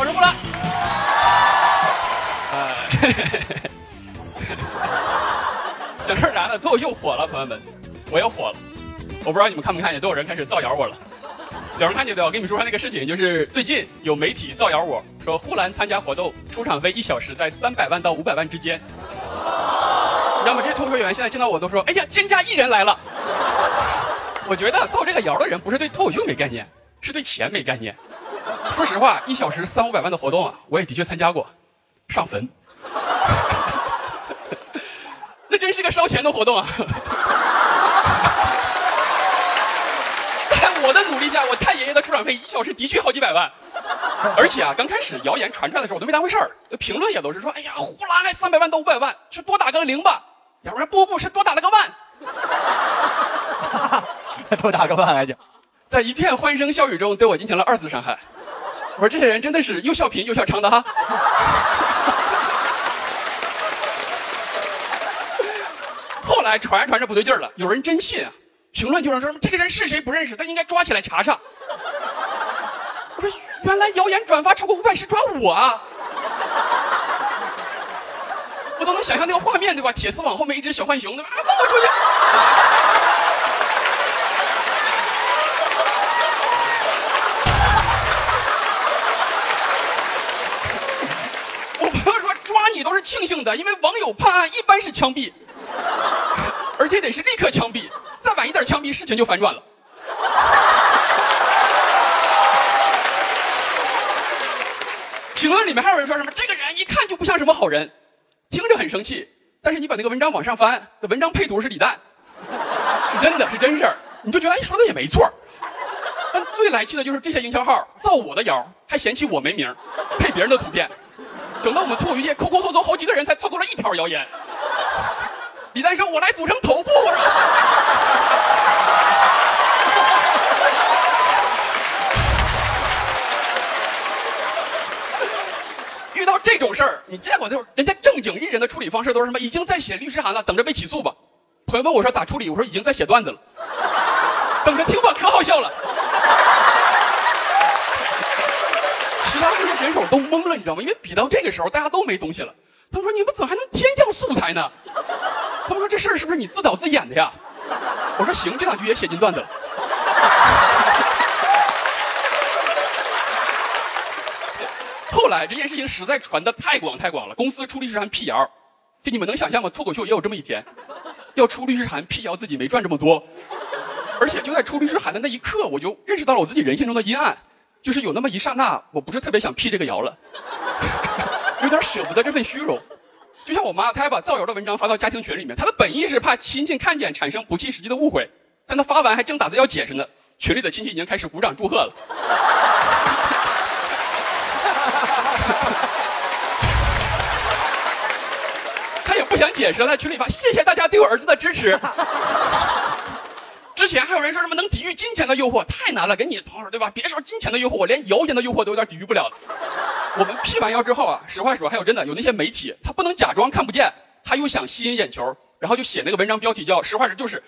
我是呼兰。呃，讲事儿啥呢？脱口秀火了，朋友们，我也火了。我不知道你们看没看见，都有人开始造谣我了。有人看见没有？我跟你们说说那个事情，就是最近有媒体造谣我说呼兰参加活动出场费一小时在三百万到五百万之间。你知道吗？这些脱口秀演员现在见到我都说：“哎呀，天价艺人来了。”我觉得造这个谣的人不是对脱口秀没概念，是对钱没概念。说实话，一小时三五百万的活动啊，我也的确参加过，上坟，那真是个烧钱的活动啊。在我的努力下，我太爷爷的出场费一小时的确好几百万，而且啊，刚开始谣言传出来的时候，我都没当回事儿，评论也都是说：“哎呀，呼啦还三百万到五百万，是多打个零吧？”要不然不不是多打了个万。多打个万还行，在一片欢声笑语中对我进行了二次伤害。我说这些人真的是又笑贫又笑娼的哈。后来传着传着不对劲了，有人真信啊，评论就说这个人是谁不认识，他应该抓起来查查。我说原来谣言转发超过五百是抓我啊！我都能想象那个画面对吧？铁丝网后面一只小浣熊对吧？啊，放我出去！庆幸的，因为网友判案一般是枪毙，而且得是立刻枪毙，再晚一点枪毙，事情就反转了。评论里面还有人说什么这个人一看就不像什么好人，听着很生气。但是你把那个文章往上翻，那文章配图是李诞，是真的是真事儿，你就觉得哎说的也没错。但最来气的就是这些营销号造我的谣，还嫌弃我没名，配别人的图片。整到我们脱口秀界抠抠搜搜好几个人才凑够了一条谣言。李诞说：“我来组成头部。”遇到这种事儿，你见过那种人家正经艺人的处理方式都是什么？已经在写律师函了，等着被起诉吧。朋友问我说咋处理？我说已经在写段子了，等着听吧，可好笑了。其他这些选手都懵了，你知道吗？因为比到这个时候，大家都没东西了。他们说：“你们怎么还能天降素材呢？”他们说：“这事儿是不是你自导自演的呀？”我说：“行，这两句也写进段子了。”后来这件事情实在传的太广太广了，公司出律师函辟谣。就你们能想象吗？脱口秀也有这么一天，要出律师函辟谣自己没赚这么多。而且就在出律师函的那一刻，我就认识到了我自己人性中的阴暗。就是有那么一刹那，我不是特别想辟这个谣了，有点舍不得这份虚荣。就像我妈，她还把造谣的文章发到家庭群里面，她的本意是怕亲戚看见产生不切实际的误会，但她发完还正打算要解释呢，群里的亲戚已经开始鼓掌祝贺了。他也不想解释了，在群里发谢谢大家对我儿子的支持。之前还有人说什么能抵御金钱的诱惑，太难了，给你朋友对吧？别说金钱的诱惑，我连谣言的诱惑都有点抵御不了了。我们辟完谣之后啊，实话说，还有真的有那些媒体，他不能假装看不见，他又想吸引眼球，然后就写那个文章标题叫“实话实就是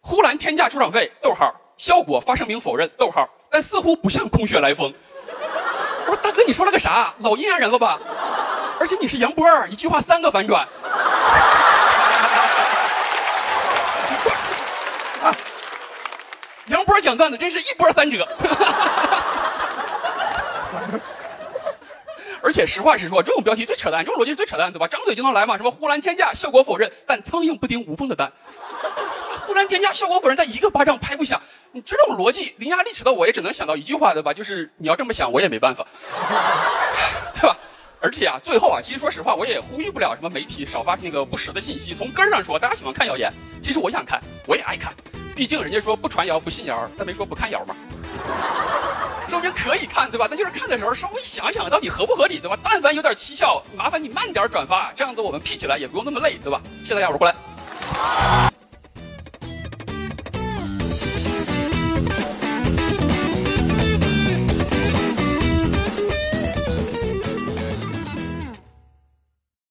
呼兰天价出场费，逗号，效果发声明否认，逗号，但似乎不像空穴来风。”我说大哥，你说了个啥？老阴阳人了吧？而且你是杨波，一句话三个反转。杨波讲段子真是一波三折，而且实话实说，这种标题最扯淡，这种逻辑最扯淡，对吧？张嘴就能来嘛？什么呼兰天价，效果否认，但苍蝇不叮无缝的蛋。呼兰天价，效果否认，但一个巴掌拍不响。你这种逻辑伶牙俐齿的我也只能想到一句话，对吧？就是你要这么想，我也没办法，对吧？而且啊，最后啊，其实说实话，我也呼吁不了什么媒体少发那个不实的信息。从根儿上说，大家喜欢看谣言，其实我想看，我也爱看。毕竟人家说不传谣不信谣，但没说不看谣嘛，说明可以看，对吧？但就是看的时候稍微想想到底合不合理，对吧？但凡有点蹊跷，麻烦你慢点转发，这样子我们 P 起来也不用那么累，对吧？谢谢大家，我是胡来。